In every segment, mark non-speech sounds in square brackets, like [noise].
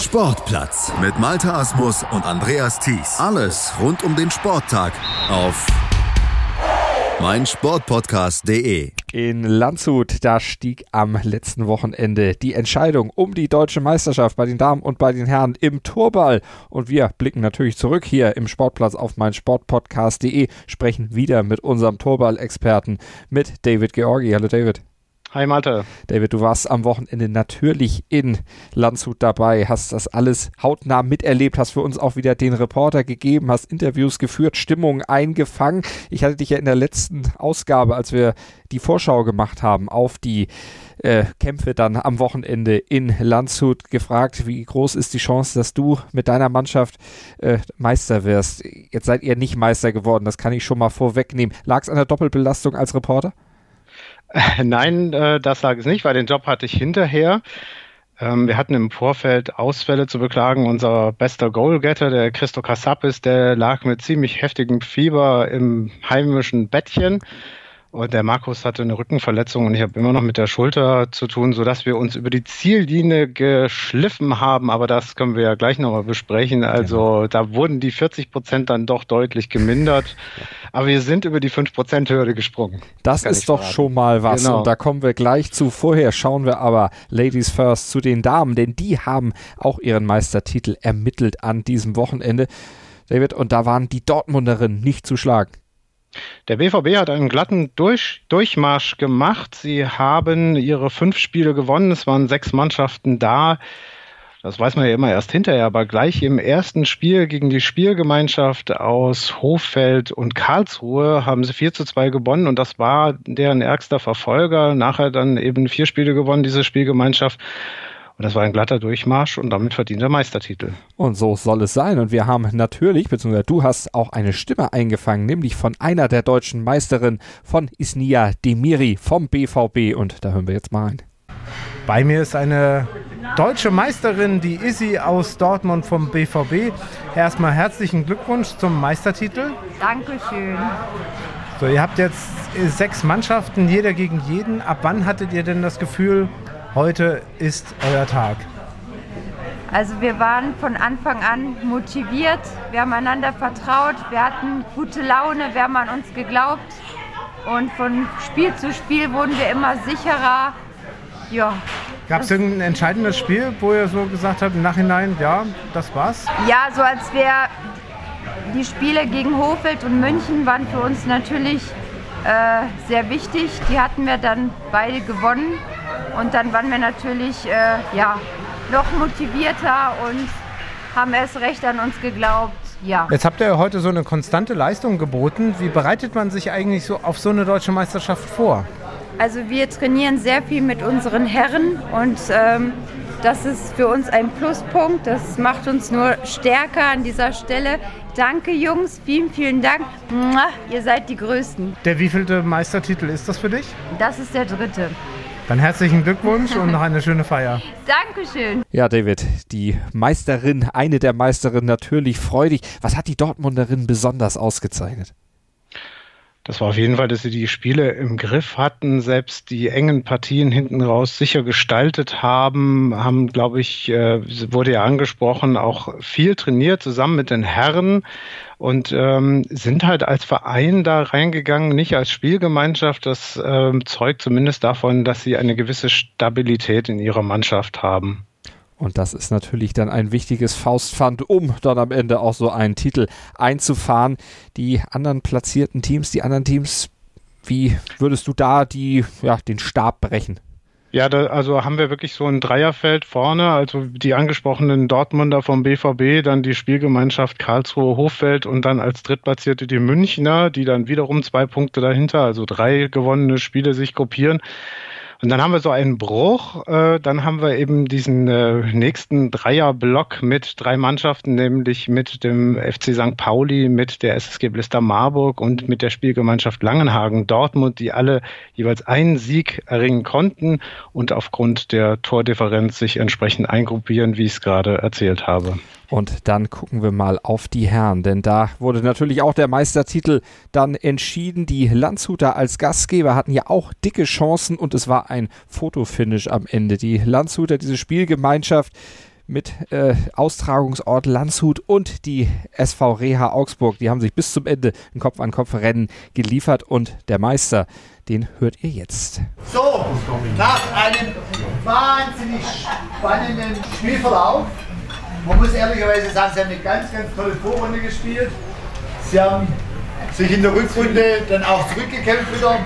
Sportplatz mit Malta Asmus und Andreas Thies. Alles rund um den Sporttag auf meinsportpodcast.de. In Landshut, da stieg am letzten Wochenende die Entscheidung um die deutsche Meisterschaft bei den Damen und bei den Herren im Torball. Und wir blicken natürlich zurück hier im Sportplatz auf meinsportpodcast.de, sprechen wieder mit unserem Torball-Experten, mit David Georgi. Hallo David. Hi Malte. David, du warst am Wochenende natürlich in Landshut dabei, hast das alles hautnah miterlebt, hast für uns auch wieder den Reporter gegeben, hast Interviews geführt, Stimmung eingefangen. Ich hatte dich ja in der letzten Ausgabe, als wir die Vorschau gemacht haben auf die äh, Kämpfe dann am Wochenende in Landshut gefragt, wie groß ist die Chance, dass du mit deiner Mannschaft äh, Meister wirst. Jetzt seid ihr nicht Meister geworden, das kann ich schon mal vorwegnehmen. Lag es an der Doppelbelastung als Reporter? [laughs] Nein, äh, das lag es nicht, weil den Job hatte ich hinterher. Ähm, wir hatten im Vorfeld Ausfälle zu beklagen. Unser bester Goalgetter, der Christo Kassapis, der lag mit ziemlich heftigem Fieber im heimischen Bettchen. Und der Markus hatte eine Rückenverletzung und ich habe immer noch mit der Schulter zu tun, sodass wir uns über die Ziellinie geschliffen haben. Aber das können wir ja gleich nochmal besprechen. Also genau. da wurden die 40 Prozent dann doch deutlich gemindert. Aber wir sind über die 5 Prozent Hürde gesprungen. Das, das ist doch verraten. schon mal was. Genau. Und da kommen wir gleich zu. Vorher schauen wir aber Ladies First zu den Damen, denn die haben auch ihren Meistertitel ermittelt an diesem Wochenende. David, und da waren die Dortmunderinnen nicht zu schlagen. Der BVB hat einen glatten Durch Durchmarsch gemacht. Sie haben ihre fünf Spiele gewonnen. Es waren sechs Mannschaften da. Das weiß man ja immer erst hinterher, aber gleich im ersten Spiel gegen die Spielgemeinschaft aus Hoffeld und Karlsruhe haben sie 4 zu 2 gewonnen und das war deren ärgster Verfolger. Nachher dann eben vier Spiele gewonnen, diese Spielgemeinschaft. Und das war ein glatter Durchmarsch und damit verdient er Meistertitel. Und so soll es sein. Und wir haben natürlich, beziehungsweise du hast auch eine Stimme eingefangen, nämlich von einer der deutschen Meisterinnen, von Isnia Demiri vom BVB. Und da hören wir jetzt mal rein. Bei mir ist eine deutsche Meisterin, die Isi aus Dortmund vom BVB. Erstmal herzlichen Glückwunsch zum Meistertitel. Dankeschön. So, ihr habt jetzt sechs Mannschaften, jeder gegen jeden. Ab wann hattet ihr denn das Gefühl, Heute ist euer Tag. Also wir waren von Anfang an motiviert, wir haben einander vertraut, wir hatten gute Laune, wir haben an uns geglaubt und von Spiel zu Spiel wurden wir immer sicherer. Ja. Gab es irgendein entscheidendes Spiel, wo ihr so gesagt habt im Nachhinein, ja, das war's? Ja, so als wir die Spiele gegen Hofeld und München waren für uns natürlich äh, sehr wichtig. Die hatten wir dann beide gewonnen. Und dann waren wir natürlich äh, ja, noch motivierter und haben erst recht an uns geglaubt. Ja. Jetzt habt ihr heute so eine konstante Leistung geboten. Wie bereitet man sich eigentlich so auf so eine deutsche Meisterschaft vor? Also wir trainieren sehr viel mit unseren Herren und ähm, das ist für uns ein Pluspunkt. Das macht uns nur stärker an dieser Stelle. Danke Jungs, vielen, vielen Dank. Ihr seid die Größten. Der wievielte Meistertitel ist das für dich? Das ist der dritte. Dann herzlichen Glückwunsch und noch eine schöne Feier. Dankeschön. Ja, David, die Meisterin, eine der Meisterinnen natürlich freudig. Was hat die Dortmunderin besonders ausgezeichnet? Das war auf jeden Fall, dass sie die Spiele im Griff hatten, selbst die engen Partien hinten raus sicher gestaltet haben, haben, glaube ich, äh, wurde ja angesprochen, auch viel trainiert zusammen mit den Herren und ähm, sind halt als Verein da reingegangen, nicht als Spielgemeinschaft. Das ähm, zeugt zumindest davon, dass sie eine gewisse Stabilität in ihrer Mannschaft haben. Und das ist natürlich dann ein wichtiges Faustpfand, um dann am Ende auch so einen Titel einzufahren. Die anderen platzierten Teams, die anderen Teams, wie würdest du da die, ja, den Stab brechen? Ja, da, also haben wir wirklich so ein Dreierfeld vorne, also die angesprochenen Dortmunder vom BVB, dann die Spielgemeinschaft Karlsruhe Hochfeld und dann als Drittplatzierte die Münchner, die dann wiederum zwei Punkte dahinter, also drei gewonnene Spiele sich gruppieren. Und dann haben wir so einen Bruch. Äh, dann haben wir eben diesen äh, nächsten Dreierblock mit drei Mannschaften, nämlich mit dem FC St. Pauli, mit der SSG Blister Marburg und mit der Spielgemeinschaft Langenhagen Dortmund, die alle jeweils einen Sieg erringen konnten und aufgrund der Tordifferenz sich entsprechend eingruppieren, wie ich es gerade erzählt habe. Und dann gucken wir mal auf die Herren, denn da wurde natürlich auch der Meistertitel dann entschieden. Die Landshuter als Gastgeber hatten ja auch dicke Chancen und es war ein Fotofinish am Ende. Die Landshuter, diese Spielgemeinschaft mit äh, Austragungsort Landshut und die SV Reha Augsburg. Die haben sich bis zum Ende ein Kopf-an-Kopf-Rennen geliefert und der Meister, den hört ihr jetzt. So, nach einem wahnsinnig spannenden Spielverlauf, man muss ehrlicherweise sagen, sie haben eine ganz, ganz tolle Vorrunde gespielt. Sie haben sich in der Rückrunde dann auch zurückgekämpft wieder,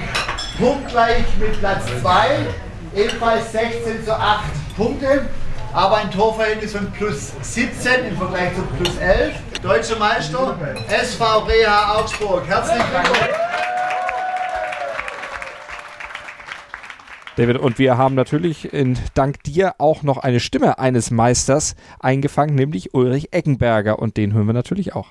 punktgleich mit Platz 2, ebenfalls 16 zu 8 Punkte aber ein Torverhältnis von plus 17 im Vergleich zu plus 11. Deutscher Meister, SV Reha Augsburg. Herzlichen Glückwunsch. David, und wir haben natürlich in, dank dir auch noch eine Stimme eines Meisters eingefangen, nämlich Ulrich Eckenberger. Und den hören wir natürlich auch.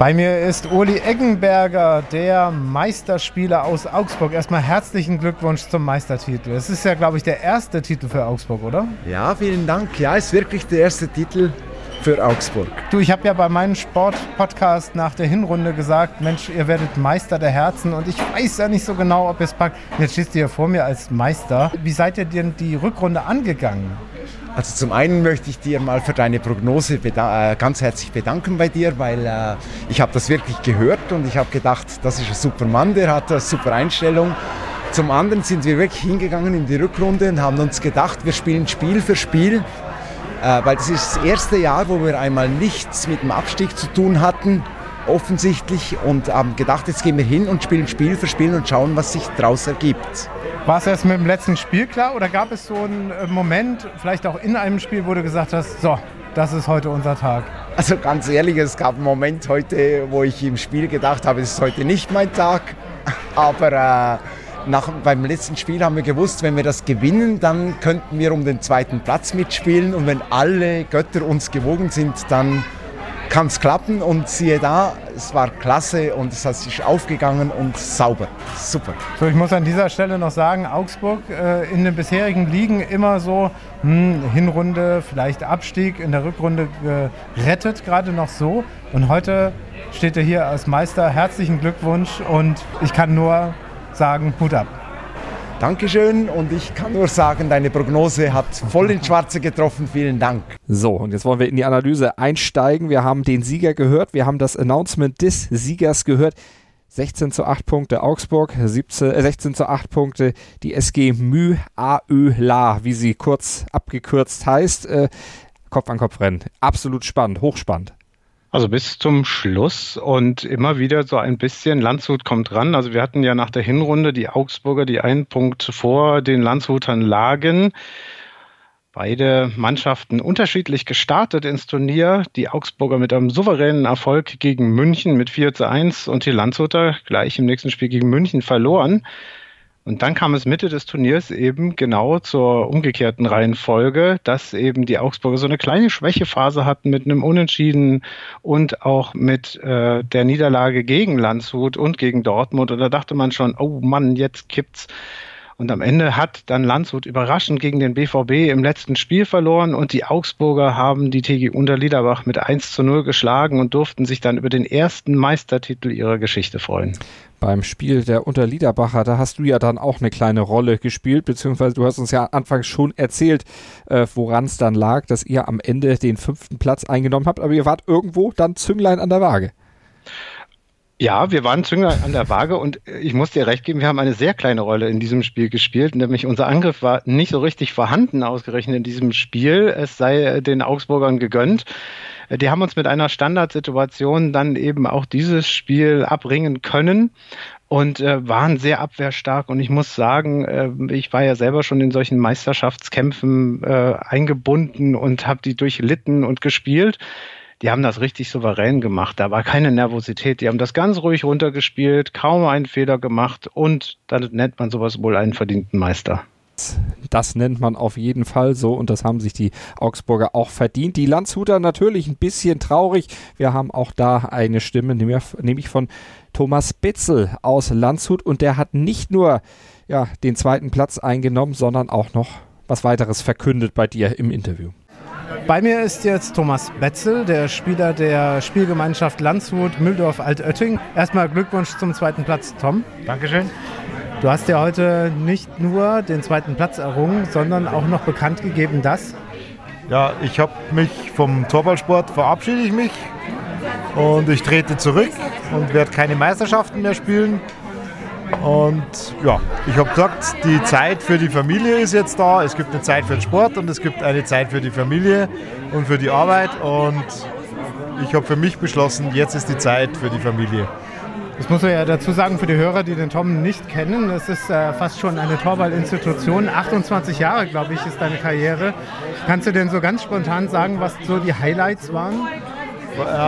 Bei mir ist Uli Eggenberger, der Meisterspieler aus Augsburg. Erstmal herzlichen Glückwunsch zum Meistertitel. Es ist ja, glaube ich, der erste Titel für Augsburg, oder? Ja, vielen Dank. Ja, es ist wirklich der erste Titel für Augsburg. Du, ich habe ja bei meinem Sportpodcast nach der Hinrunde gesagt, Mensch, ihr werdet Meister der Herzen und ich weiß ja nicht so genau, ob ihr es packt. Jetzt stehst du hier vor mir als Meister. Wie seid ihr denn die Rückrunde angegangen? Also zum einen möchte ich dir mal für deine Prognose äh, ganz herzlich bedanken bei dir, weil äh, ich habe das wirklich gehört und ich habe gedacht, das ist ein super Mann, der hat eine super Einstellung. Zum anderen sind wir wirklich hingegangen in die Rückrunde und haben uns gedacht, wir spielen Spiel für Spiel, weil das ist das erste Jahr, wo wir einmal nichts mit dem Abstieg zu tun hatten, offensichtlich, und haben gedacht, jetzt gehen wir hin und spielen Spiel für Spiel und schauen, was sich daraus ergibt. War es erst mit dem letzten Spiel klar oder gab es so einen äh, Moment, vielleicht auch in einem Spiel, wo du gesagt hast, so, das ist heute unser Tag? Also ganz ehrlich, es gab einen Moment heute, wo ich im Spiel gedacht habe, es ist heute nicht mein Tag. [laughs] Aber äh, nach, beim letzten Spiel haben wir gewusst, wenn wir das gewinnen, dann könnten wir um den zweiten Platz mitspielen. Und wenn alle Götter uns gewogen sind, dann kann es klappen. Und siehe da, es war klasse und es hat sich aufgegangen und sauber. Super. So, ich muss an dieser Stelle noch sagen, Augsburg äh, in den bisherigen Ligen immer so hm, Hinrunde, vielleicht Abstieg, in der Rückrunde gerettet, gerade noch so. Und heute steht er hier als Meister. Herzlichen Glückwunsch und ich kann nur sagen, Hut ab. Dankeschön und ich kann nur sagen, deine Prognose hat voll ins Schwarze getroffen. Vielen Dank. So, und jetzt wollen wir in die Analyse einsteigen. Wir haben den Sieger gehört, wir haben das Announcement des Siegers gehört. 16 zu 8 Punkte Augsburg, 17, äh 16 zu 8 Punkte die SG Mü AÖ La, wie sie kurz abgekürzt heißt. Äh, Kopf an Kopf rennen. Absolut spannend, hochspannend. Also bis zum Schluss und immer wieder so ein bisschen Landshut kommt ran. Also wir hatten ja nach der Hinrunde die Augsburger, die einen Punkt vor den Landshutern lagen. Beide Mannschaften unterschiedlich gestartet ins Turnier. Die Augsburger mit einem souveränen Erfolg gegen München mit 4 zu 1 und die Landshuter gleich im nächsten Spiel gegen München verloren. Und dann kam es Mitte des Turniers eben genau zur umgekehrten Reihenfolge, dass eben die Augsburger so eine kleine Schwächephase hatten mit einem Unentschieden und auch mit äh, der Niederlage gegen Landshut und gegen Dortmund. Und da dachte man schon, oh Mann, jetzt kippt's. Und am Ende hat dann Landshut überraschend gegen den BVB im letzten Spiel verloren und die Augsburger haben die TG Unterliederbach mit 1 zu 0 geschlagen und durften sich dann über den ersten Meistertitel ihrer Geschichte freuen beim Spiel der Unterliederbacher, da hast du ja dann auch eine kleine Rolle gespielt, beziehungsweise du hast uns ja anfangs schon erzählt, äh, woran es dann lag, dass ihr am Ende den fünften Platz eingenommen habt, aber ihr wart irgendwo dann Zünglein an der Waage. Ja, wir waren Zünglein an der Waage und ich muss dir recht geben, wir haben eine sehr kleine Rolle in diesem Spiel gespielt, nämlich unser Angriff war nicht so richtig vorhanden ausgerechnet in diesem Spiel. Es sei den Augsburgern gegönnt. Die haben uns mit einer Standardsituation dann eben auch dieses Spiel abringen können und äh, waren sehr abwehrstark. Und ich muss sagen, äh, ich war ja selber schon in solchen Meisterschaftskämpfen äh, eingebunden und habe die durchlitten und gespielt. Die haben das richtig souverän gemacht. Da war keine Nervosität. Die haben das ganz ruhig runtergespielt, kaum einen Fehler gemacht und dann nennt man sowas wohl einen verdienten Meister. Das nennt man auf jeden Fall so und das haben sich die Augsburger auch verdient. Die Landshuter natürlich ein bisschen traurig. Wir haben auch da eine Stimme, nämlich von Thomas Bitzel aus Landshut und der hat nicht nur ja, den zweiten Platz eingenommen, sondern auch noch was weiteres verkündet bei dir im Interview. Bei mir ist jetzt Thomas Betzel, der Spieler der Spielgemeinschaft Landshut Mühldorf Altötting. Erstmal Glückwunsch zum zweiten Platz, Tom. Dankeschön. Du hast ja heute nicht nur den zweiten Platz errungen, sondern auch noch bekannt gegeben, dass Ja, ich habe mich vom Torballsport verabschiede ich mich und ich trete zurück und werde keine Meisterschaften mehr spielen. Und ja, ich habe gesagt, die Zeit für die Familie ist jetzt da. Es gibt eine Zeit für den Sport und es gibt eine Zeit für die Familie und für die Arbeit. Und ich habe für mich beschlossen, jetzt ist die Zeit für die Familie. Das muss man ja dazu sagen für die Hörer, die den Tom nicht kennen. Es ist äh, fast schon eine Torballinstitution. 28 Jahre, glaube ich, ist deine Karriere. Kannst du denn so ganz spontan sagen, was so die Highlights waren?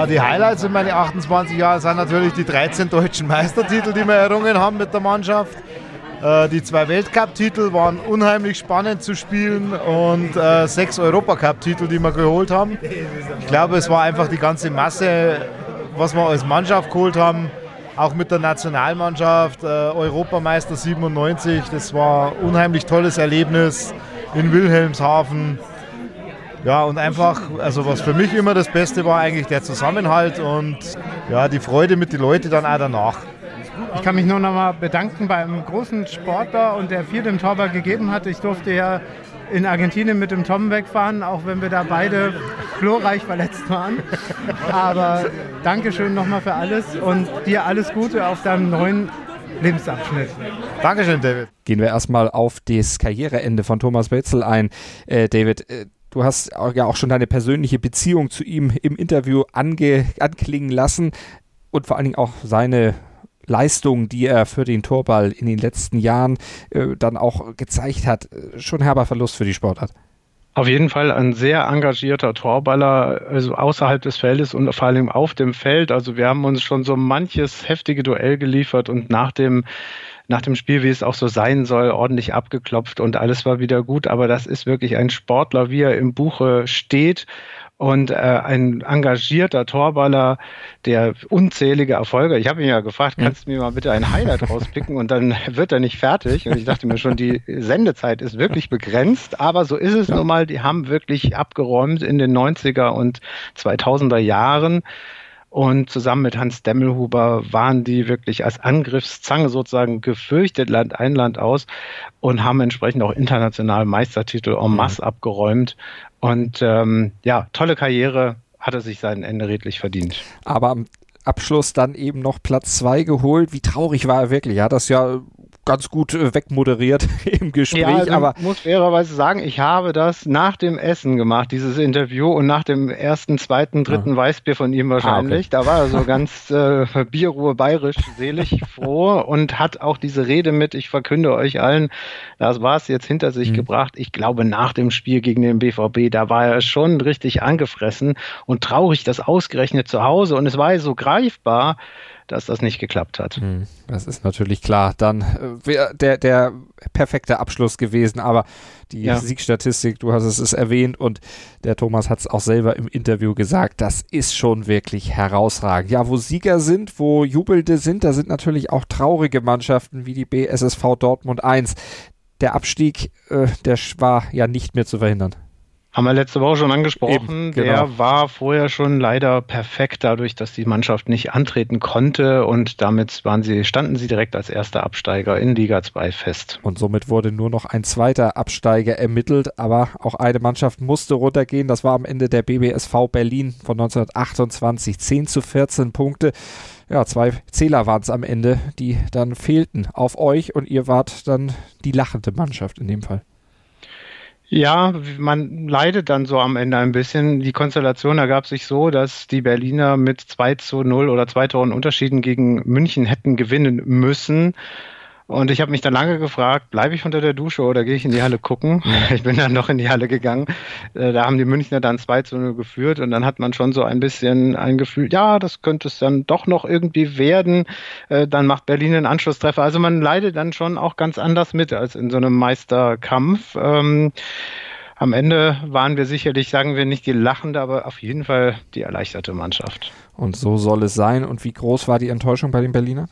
Die Highlights in meinen 28 Jahren sind natürlich die 13 deutschen Meistertitel, die wir errungen haben mit der Mannschaft. Äh, die zwei Weltcup-Titel waren unheimlich spannend zu spielen und äh, sechs Europacup-Titel, die wir geholt haben. Ich glaube, es war einfach die ganze Masse, was wir als Mannschaft geholt haben. Auch mit der Nationalmannschaft, äh, Europameister 97, das war ein unheimlich tolles Erlebnis in Wilhelmshaven. Ja, und einfach, also was für mich immer das Beste war, eigentlich der Zusammenhalt und ja, die Freude mit den Leuten dann auch danach. Ich kann mich nur noch mal bedanken beim großen Sportler und der viel dem Torwart gegeben hat. Ich durfte ja in Argentinien mit dem Tom wegfahren, auch wenn wir da beide glorreich verletzt waren. Aber Dankeschön nochmal für alles und dir alles Gute auf deinem neuen Lebensabschnitt. Dankeschön, David. Gehen wir erstmal auf das Karriereende von Thomas Wetzel ein. Äh, David, äh, Du hast ja auch schon deine persönliche Beziehung zu ihm im Interview ange, anklingen lassen und vor allen Dingen auch seine Leistung, die er für den Torball in den letzten Jahren äh, dann auch gezeigt hat. Schon herber Verlust für die Sportart. Auf jeden Fall ein sehr engagierter Torballer, also außerhalb des Feldes und vor allem auf dem Feld. Also wir haben uns schon so manches heftige Duell geliefert und nach dem nach dem Spiel, wie es auch so sein soll, ordentlich abgeklopft und alles war wieder gut. Aber das ist wirklich ein Sportler, wie er im Buche steht und äh, ein engagierter Torballer, der unzählige Erfolge. Ich habe ihn ja gefragt, kannst du mir mal bitte ein Highlight rauspicken und dann [laughs] wird er nicht fertig. Und ich dachte mir schon, die Sendezeit ist wirklich begrenzt, aber so ist es nun mal. Die haben wirklich abgeräumt in den 90er und 2000er Jahren. Und zusammen mit Hans Demmelhuber waren die wirklich als Angriffszange sozusagen gefürchtet Land ein, Land aus und haben entsprechend auch international Meistertitel en masse mhm. abgeräumt. Und ähm, ja, tolle Karriere, hat er sich sein Ende redlich verdient. Aber am Abschluss dann eben noch Platz zwei geholt. Wie traurig war er wirklich? Er hat das ja ganz gut äh, wegmoderiert [laughs] im Gespräch. Ja, also aber ich muss fairerweise sagen, ich habe das nach dem Essen gemacht, dieses Interview und nach dem ersten, zweiten, dritten ah. Weißbier von ihm wahrscheinlich. Ah, okay. Da war er so ganz [laughs] äh, Bierruhe bayerisch, selig, froh und hat auch diese Rede mit, ich verkünde euch allen, das war es jetzt hinter sich mhm. gebracht. Ich glaube, nach dem Spiel gegen den BVB, da war er schon richtig angefressen und traurig, das ausgerechnet zu Hause und es war so greifbar, dass das nicht geklappt hat. Hm, das ist natürlich klar. Dann äh, wäre der, der perfekte Abschluss gewesen, aber die ja. Siegstatistik, du hast es erwähnt und der Thomas hat es auch selber im Interview gesagt, das ist schon wirklich herausragend. Ja, wo Sieger sind, wo Jubelnde sind, da sind natürlich auch traurige Mannschaften wie die BSSV Dortmund 1. Der Abstieg, äh, der war ja nicht mehr zu verhindern. Haben wir letzte Woche schon angesprochen. Eben, genau. Der war vorher schon leider perfekt, dadurch, dass die Mannschaft nicht antreten konnte und damit waren sie, standen sie direkt als erster Absteiger in Liga 2 fest. Und somit wurde nur noch ein zweiter Absteiger ermittelt, aber auch eine Mannschaft musste runtergehen. Das war am Ende der BBSV Berlin von 1928. 10 zu 14 Punkte. Ja, zwei Zähler waren es am Ende, die dann fehlten auf euch und ihr wart dann die lachende Mannschaft in dem Fall. Ja, man leidet dann so am Ende ein bisschen. Die Konstellation ergab sich so, dass die Berliner mit 2 zu 0 oder zwei Toren Unterschieden gegen München hätten gewinnen müssen. Und ich habe mich dann lange gefragt, bleibe ich unter der Dusche oder gehe ich in die Halle gucken? [laughs] Ich bin dann noch in die Halle gegangen. Äh, da haben die Münchner dann 2 zu 0 geführt und dann hat man schon so ein bisschen ein Gefühl, ja, das könnte es dann doch noch irgendwie werden. Äh, dann macht Berlin einen Anschlusstreffer. Also man leidet dann schon auch ganz anders mit als in so einem Meisterkampf. Ähm, am Ende waren wir sicherlich, sagen wir nicht die lachende, aber auf jeden Fall die erleichterte Mannschaft. Und so soll es sein. Und wie groß war die Enttäuschung bei den Berlinern?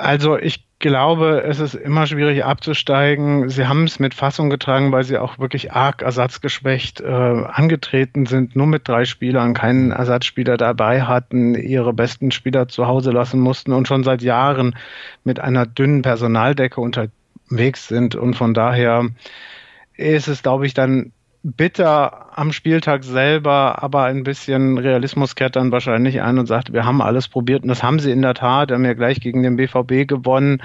Also ich glaube, es ist immer schwierig abzusteigen. Sie haben es mit Fassung getragen, weil sie auch wirklich arg ersatzgeschwächt äh, angetreten sind, nur mit drei Spielern, keinen Ersatzspieler dabei hatten, ihre besten Spieler zu Hause lassen mussten und schon seit Jahren mit einer dünnen Personaldecke unterwegs sind. Und von daher ist es, glaube ich, dann bitter am Spieltag selber, aber ein bisschen Realismus kehrt dann wahrscheinlich ein und sagt, wir haben alles probiert und das haben sie in der Tat. Haben ja gleich gegen den BVB gewonnen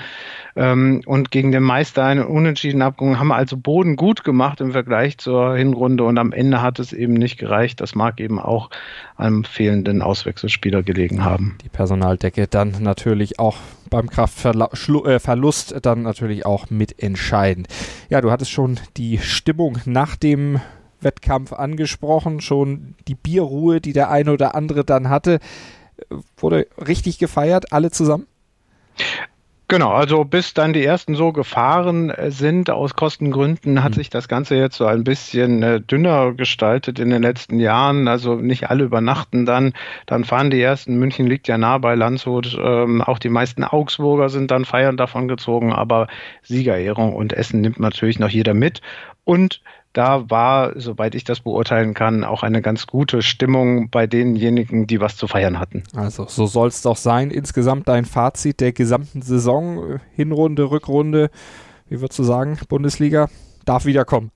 ähm, und gegen den Meister einen Unentschieden abgegangen, haben also Boden gut gemacht im Vergleich zur Hinrunde und am Ende hat es eben nicht gereicht. Das mag eben auch einem fehlenden Auswechselspieler gelegen haben. Die Personaldecke dann natürlich auch beim Kraftverlust äh, dann natürlich auch mitentscheidend. Ja, du hattest schon die Stimmung nach dem Wettkampf angesprochen, schon die Bierruhe, die der eine oder andere dann hatte. Wurde richtig gefeiert, alle zusammen? Genau, also bis dann die ersten so gefahren äh, sind aus Kostengründen, hat mhm. sich das Ganze jetzt so ein bisschen äh, dünner gestaltet in den letzten Jahren. Also nicht alle übernachten dann. Dann fahren die ersten. München liegt ja nah bei Landshut. Ähm, auch die meisten Augsburger sind dann feiern davon gezogen. Aber Siegerehrung und Essen nimmt natürlich noch jeder mit. Und da war, soweit ich das beurteilen kann, auch eine ganz gute Stimmung bei denjenigen, die was zu feiern hatten. Also so soll es doch sein. Insgesamt dein Fazit der gesamten Saison, Hinrunde, Rückrunde, wie würdest du sagen, Bundesliga, darf wiederkommen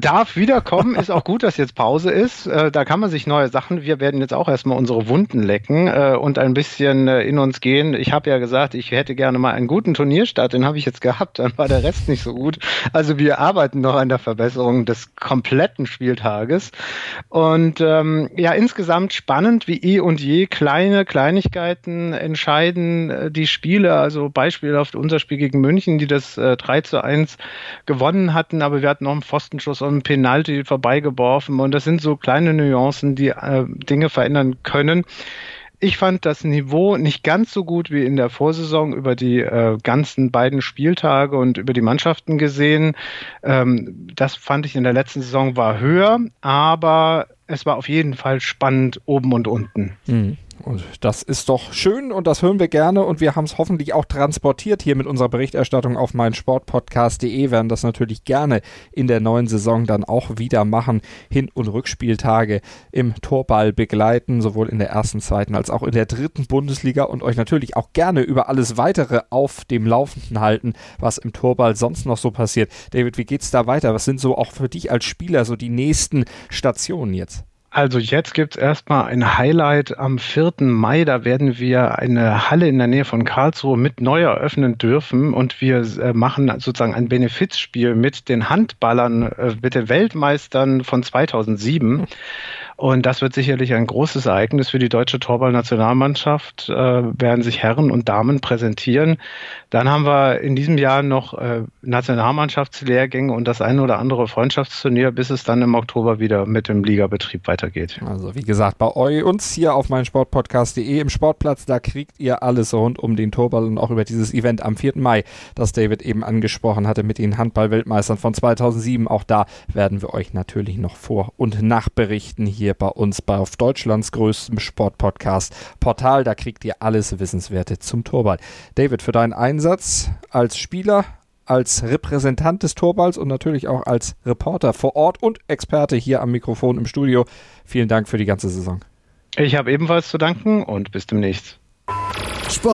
darf wiederkommen, ist auch gut, dass jetzt Pause ist. Äh, da kann man sich neue Sachen. Wir werden jetzt auch erstmal unsere Wunden lecken äh, und ein bisschen äh, in uns gehen. Ich habe ja gesagt, ich hätte gerne mal einen guten Turnierstart, den habe ich jetzt gehabt, dann war der Rest nicht so gut. Also wir arbeiten noch an der Verbesserung des kompletten Spieltages. Und ähm, ja, insgesamt spannend wie eh und je. Kleine Kleinigkeiten entscheiden äh, die Spiele. Also beispielhaft unser Spiel gegen München, die das äh, 3 zu 1 gewonnen hatten, aber wir hatten noch einen Pfostenschuss ein Penalty vorbeigeworfen. Und das sind so kleine Nuancen, die äh, Dinge verändern können. Ich fand das Niveau nicht ganz so gut wie in der Vorsaison über die äh, ganzen beiden Spieltage und über die Mannschaften gesehen. Ähm, das fand ich in der letzten Saison war höher, aber es war auf jeden Fall spannend oben und unten. Mhm. Und das ist doch schön und das hören wir gerne und wir haben es hoffentlich auch transportiert hier mit unserer Berichterstattung auf meinsportpodcast.de, werden das natürlich gerne in der neuen Saison dann auch wieder machen, Hin- und Rückspieltage im Torball begleiten, sowohl in der ersten, zweiten als auch in der dritten Bundesliga und euch natürlich auch gerne über alles weitere auf dem Laufenden halten, was im Torball sonst noch so passiert. David, wie geht's da weiter? Was sind so auch für dich als Spieler so die nächsten Stationen jetzt? Also jetzt gibt's erstmal ein Highlight am 4. Mai. Da werden wir eine Halle in der Nähe von Karlsruhe mit neu eröffnen dürfen und wir äh, machen sozusagen ein Benefizspiel mit den Handballern, äh, mit den Weltmeistern von 2007. Und das wird sicherlich ein großes Ereignis für die deutsche Torball-Nationalmannschaft. Äh, werden sich Herren und Damen präsentieren. Dann haben wir in diesem Jahr noch äh, Nationalmannschaftslehrgänge und das eine oder andere Freundschaftsturnier, bis es dann im Oktober wieder mit dem Ligabetrieb weitergeht. Also wie gesagt, bei euch uns hier auf meinsportpodcast.de im Sportplatz, da kriegt ihr alles rund um den Torball und auch über dieses Event am 4. Mai, das David eben angesprochen hatte mit den Handball-Weltmeistern von 2007. Auch da werden wir euch natürlich noch vor- und nachberichten hier hier bei uns bei auf Deutschlands größtem Sportpodcast Portal. Da kriegt ihr alles Wissenswerte zum Torball. David, für deinen Einsatz als Spieler, als Repräsentant des Torballs und natürlich auch als Reporter vor Ort und Experte hier am Mikrofon im Studio. Vielen Dank für die ganze Saison. Ich habe ebenfalls zu danken und bis demnächst. Sport.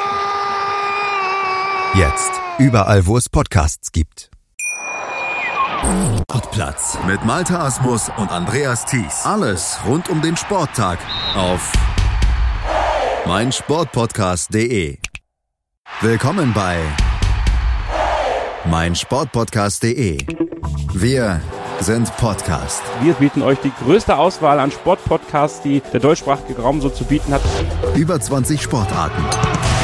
Jetzt. Überall, wo es Podcasts gibt. Sportplatz mit Malta Asmus und Andreas Thies. Alles rund um den Sporttag auf meinsportpodcast.de. Willkommen bei meinsportpodcast.de. Wir sind Podcast. Wir bieten euch die größte Auswahl an Sportpodcasts, die der deutschsprachige Raum so zu bieten hat. Über 20 Sportarten